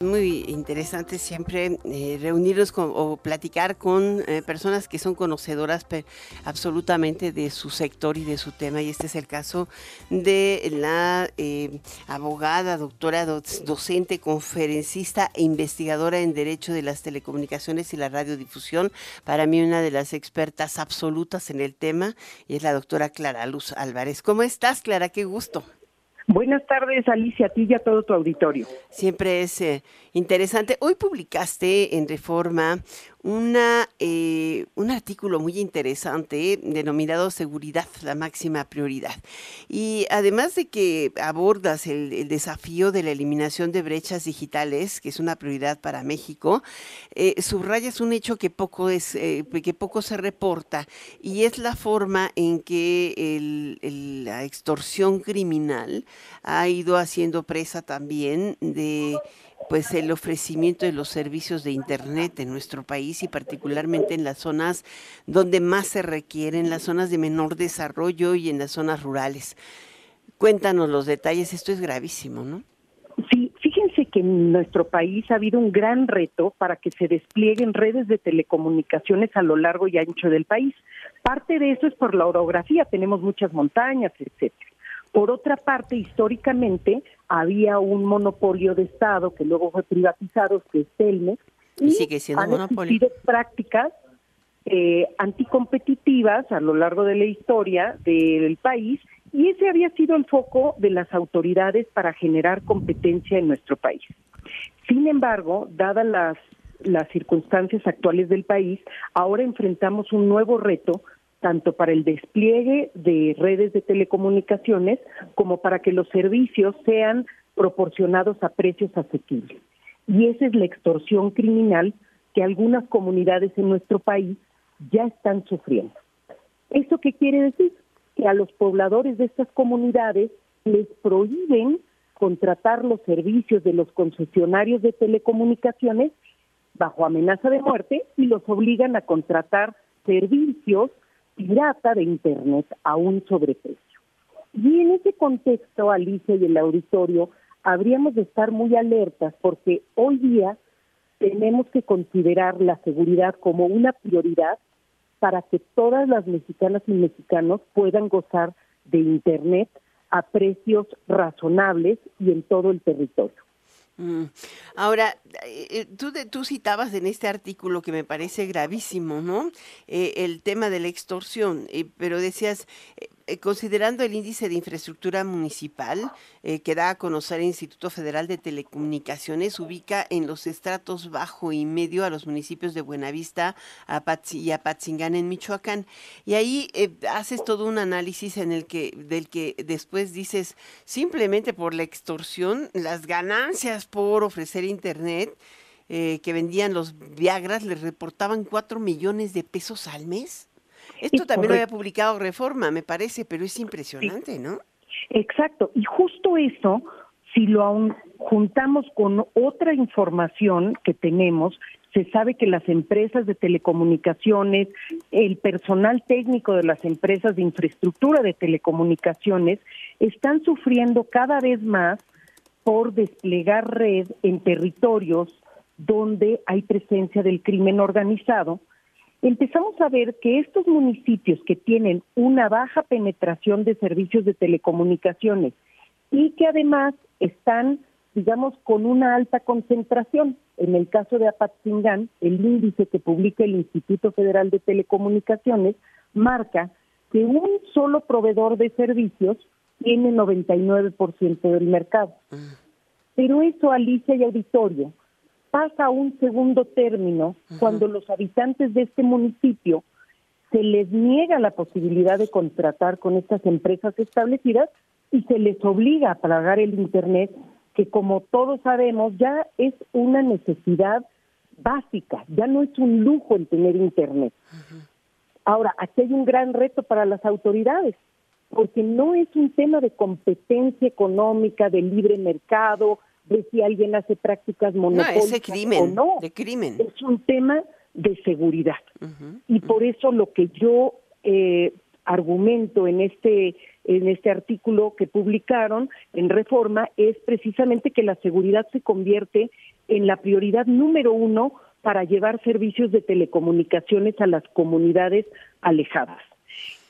Muy interesante siempre eh, reunirnos con, o platicar con eh, personas que son conocedoras absolutamente de su sector y de su tema. Y este es el caso de la eh, abogada, doctora, docente, conferencista e investigadora en Derecho de las Telecomunicaciones y la Radiodifusión. Para mí una de las expertas absolutas en el tema y es la doctora Clara Luz Álvarez. ¿Cómo estás, Clara? Qué gusto. Buenas tardes, Alicia, a ti y a todo tu auditorio. Siempre es eh, interesante. Hoy publicaste en Reforma una, eh, un artículo muy interesante denominado Seguridad, la máxima prioridad. Y además de que abordas el, desafío de la eliminación de brechas digitales, que es una prioridad para México, eh, subrayas un hecho que poco, es, eh, que poco se reporta y es la forma en que la extorsión criminal ha ido haciendo presa también de pues el ofrecimiento de los servicios de internet en nuestro país y particularmente en las zonas donde más se requieren, las zonas de menor desarrollo y en las zonas rurales. Cuéntanos los detalles, esto es gravísimo, ¿no? Sí, fíjense que en nuestro país ha habido un gran reto para que se desplieguen redes de telecomunicaciones a lo largo y ancho del país. Parte de eso es por la orografía, tenemos muchas montañas, etcétera. Por otra parte, históricamente había un monopolio de Estado que luego fue privatizado, que es Telmex, y, sigue siendo han monopolio. prácticas eh, anticompetitivas a lo largo de la historia del país y ese había sido el foco de las autoridades para generar competencia en nuestro país. Sin embargo, dadas las, las circunstancias actuales del país, ahora enfrentamos un nuevo reto tanto para el despliegue de redes de telecomunicaciones como para que los servicios sean proporcionados a precios asequibles. Y esa es la extorsión criminal que algunas comunidades en nuestro país ya están sufriendo. ¿Esto qué quiere decir? Que a los pobladores de estas comunidades les prohíben contratar los servicios de los concesionarios de telecomunicaciones bajo amenaza de muerte y los obligan a contratar servicios pirata de Internet a un sobreprecio. Y en ese contexto, Alicia y el auditorio, habríamos de estar muy alertas porque hoy día tenemos que considerar la seguridad como una prioridad para que todas las mexicanas y mexicanos puedan gozar de Internet a precios razonables y en todo el territorio. Mm. Ahora, eh, eh, tú, tú citabas en este artículo que me parece gravísimo, ¿no? Eh, el tema de la extorsión, pero decías, considerando el índice de infraestructura municipal eh, que da a conocer el Instituto Federal de Telecomunicaciones, ubica en los estratos bajo y medio a los municipios de Buenavista y Apatzingán en Michoacán. Y ahí eh, haces todo un análisis en el que, del que después dices, simplemente por la extorsión, las ganancias por ofrecer Internet, que vendían los Viagras, les reportaban cuatro millones de pesos al mes. Esto también lo había publicado Reforma, me parece, pero es impresionante, ¿no? Exacto, y justo eso, si lo juntamos con otra información que tenemos, se sabe que las empresas de telecomunicaciones, el personal técnico de las empresas de infraestructura de telecomunicaciones, están sufriendo cada vez más por desplegar red en territorios donde hay presencia del crimen organizado empezamos a ver que estos municipios que tienen una baja penetración de servicios de telecomunicaciones y que además están, digamos, con una alta concentración, en el caso de Apatzingán, el índice que publica el Instituto Federal de Telecomunicaciones marca que un solo proveedor de servicios tiene 99% del mercado. Mm. Pero eso, Alicia y Auditorio, pasa a un segundo término cuando los habitantes de este municipio se les niega la posibilidad de contratar con estas empresas establecidas y se les obliga a pagar el Internet, que como todos sabemos ya es una necesidad básica, ya no es un lujo el tener Internet. Ahora, aquí hay un gran reto para las autoridades, porque no es un tema de competencia económica, de libre mercado, de si alguien hace prácticas monopólicas crimen, o no. De crimen. Es un tema de seguridad. Y por eso lo que yo eh, argumento en este en este artículo que publicaron en Reforma es precisamente que la seguridad se convierte en la prioridad número uno para llevar servicios de telecomunicaciones a las comunidades alejadas.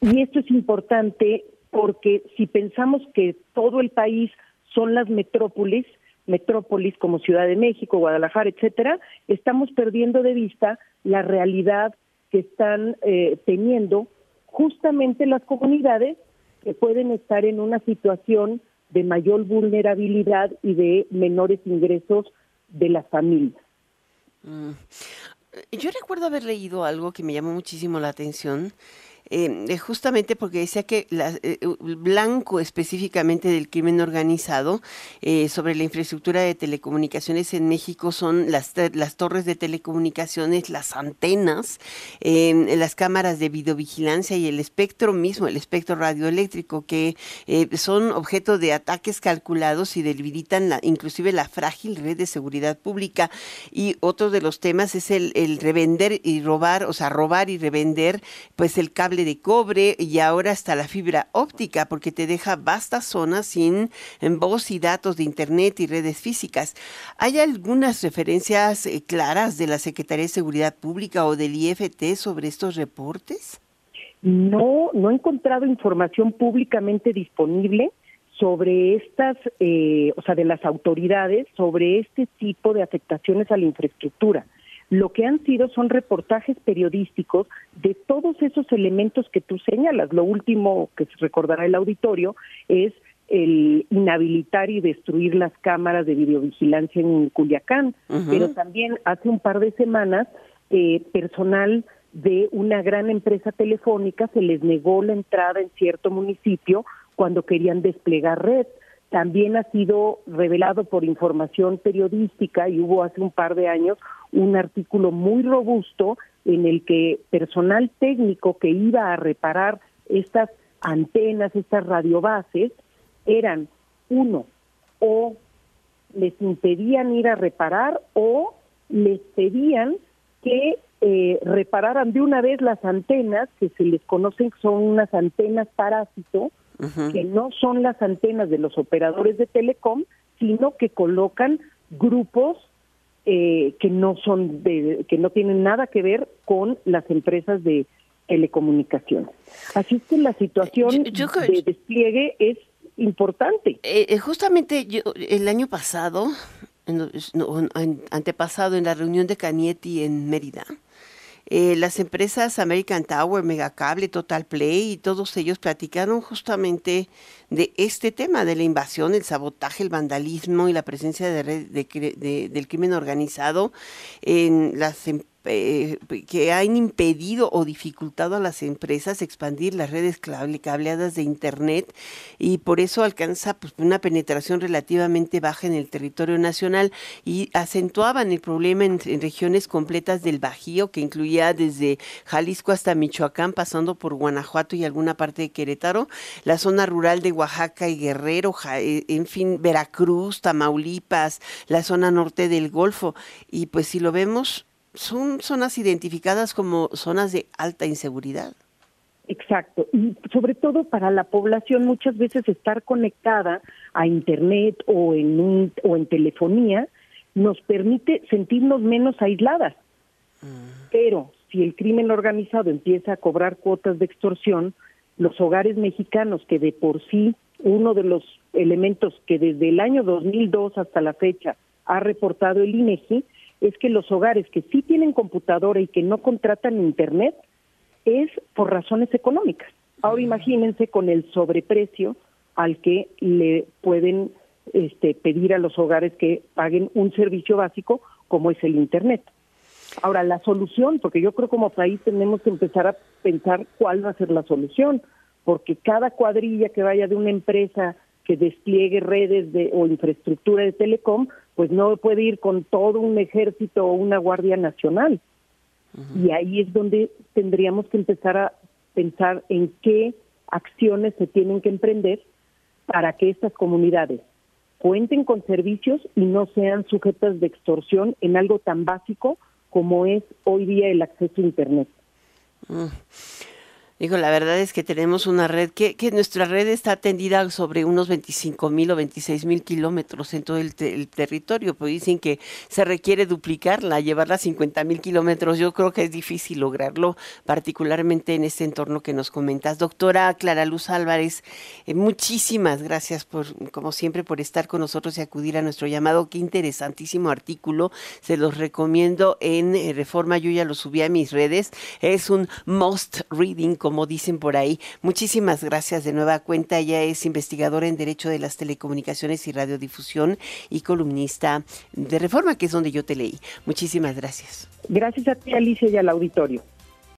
Y esto es importante porque si pensamos que todo el país son las metrópolis, metrópolis como Ciudad de México, Guadalajara, etcétera, estamos perdiendo de vista la realidad que están eh, teniendo justamente las comunidades que pueden estar en una situación de mayor vulnerabilidad y de menores ingresos de las familias. Mm. Yo recuerdo haber leído algo que me llamó muchísimo la atención eh, justamente porque decía que la, eh, blanco específicamente del crimen organizado eh, sobre la infraestructura de telecomunicaciones en México son las, las torres de telecomunicaciones, las antenas, em, las cámaras de videovigilancia y el espectro mismo, el espectro radioeléctrico, que son objeto de ataques calculados y debilitan la, inclusive la frágil red de seguridad pública. Y otro de los temas es el, el revender y robar, o sea, robar y revender pues el cable de cobre y ahora hasta la fibra óptica, porque te deja vastas zonas sin voz y datos de Internet y redes físicas. ¿Hay algunas referencias eh, claras de la Secretaría de Seguridad Pública o del IFT sobre estos reportes? No, no he encontrado información públicamente disponible sobre estas, eh, o sea, de las autoridades, sobre este tipo de afectaciones a la infraestructura lo que han sido son reportajes periodísticos de todos esos elementos que tú señalas. Lo último que se recordará el auditorio es el inhabilitar y destruir las cámaras de videovigilancia en Culiacán, pero también hace un par de semanas eh, personal de una gran empresa telefónica se les negó la entrada en cierto municipio cuando querían desplegar red. También ha sido revelado por información periodística y hubo hace un par de años un artículo muy robusto en el que personal técnico que iba a reparar estas antenas, estas radiobases, eran uno, o les impedían ir a reparar o les pedían que eh, repararan de una vez las antenas, que se les conocen son unas antenas parásito, que no son las antenas de los operadores de telecom, sino que colocan grupos eh, que no son de, que no tienen nada que ver con las empresas de telecomunicaciones. Así que la situación de despliegue es importante. Eh, eh, justamente yo, el año pasado, antepasado, en la reunión de Canietti en Mérida, eh, las empresas American Tower, Megacable, Total Play y todos ellos platicaron justamente de este tema, de la invasión, el sabotaje, el vandalismo y la presencia de, de, del crimen organizado en las empresas eh, que han impedido o dificultado a las empresas expandir las redes cableadas de Internet y por eso alcanza pues, una penetración relativamente baja en el territorio nacional y acentuaban el problema en, regiones completas del Bajío, que incluía desde Jalisco hasta Michoacán, pasando por Guanajuato y alguna parte de Querétaro, la zona rural de Oaxaca y Guerrero, eh, en fin, Veracruz, Tamaulipas, la zona norte del Golfo. Y pues si lo vemos, son zonas identificadas como zonas de alta inseguridad. Exacto, y sobre todo para la población muchas veces estar conectada a internet o en un, o en telefonía nos permite sentirnos menos aisladas. Mm. Pero si el crimen organizado empieza a cobrar cuotas de extorsión, los hogares mexicanos que de por sí uno de los elementos que desde el año 2002 hasta la fecha ha reportado el INEGI es que los hogares que sí tienen computadora y que no contratan internet es por razones económicas. Ahora imagínense con el sobreprecio al que le pueden este, pedir a los hogares que paguen un servicio básico como es el internet. Ahora la solución, porque yo creo como país tenemos que empezar a pensar cuál va a ser la solución, porque cada cuadrilla que vaya de una empresa que despliegue redes de, o infraestructura de telecom, pues no puede ir con todo un ejército o una guardia nacional. Y ahí es donde tendríamos que empezar a pensar en qué acciones se tienen que emprender para que estas comunidades cuenten con servicios y no sean sujetas de extorsión en algo tan básico como es hoy día el acceso a Internet. Digo, la verdad es que tenemos una red que, que nuestra red está atendida sobre unos 25 mil o 26 mil kilómetros en todo el, territorio, pues dicen que se requiere duplicarla, llevarla a 50 mil kilómetros. Yo creo que es difícil lograrlo, particularmente en este entorno que nos comentas. Doctora Clara Luz Álvarez, eh, muchísimas gracias por, como siempre, por estar con nosotros y acudir a nuestro llamado. Qué interesantísimo artículo. Se los recomiendo en eh, Reforma. Yo ya lo subí a mis redes. Es un must reading como dicen por ahí. Muchísimas gracias de nueva cuenta. Ella es investigadora en Derecho de las Telecomunicaciones y Radiodifusión y columnista de Reforma, que es donde yo te leí. Muchísimas gracias. Gracias a ti, Alicia, y al auditorio.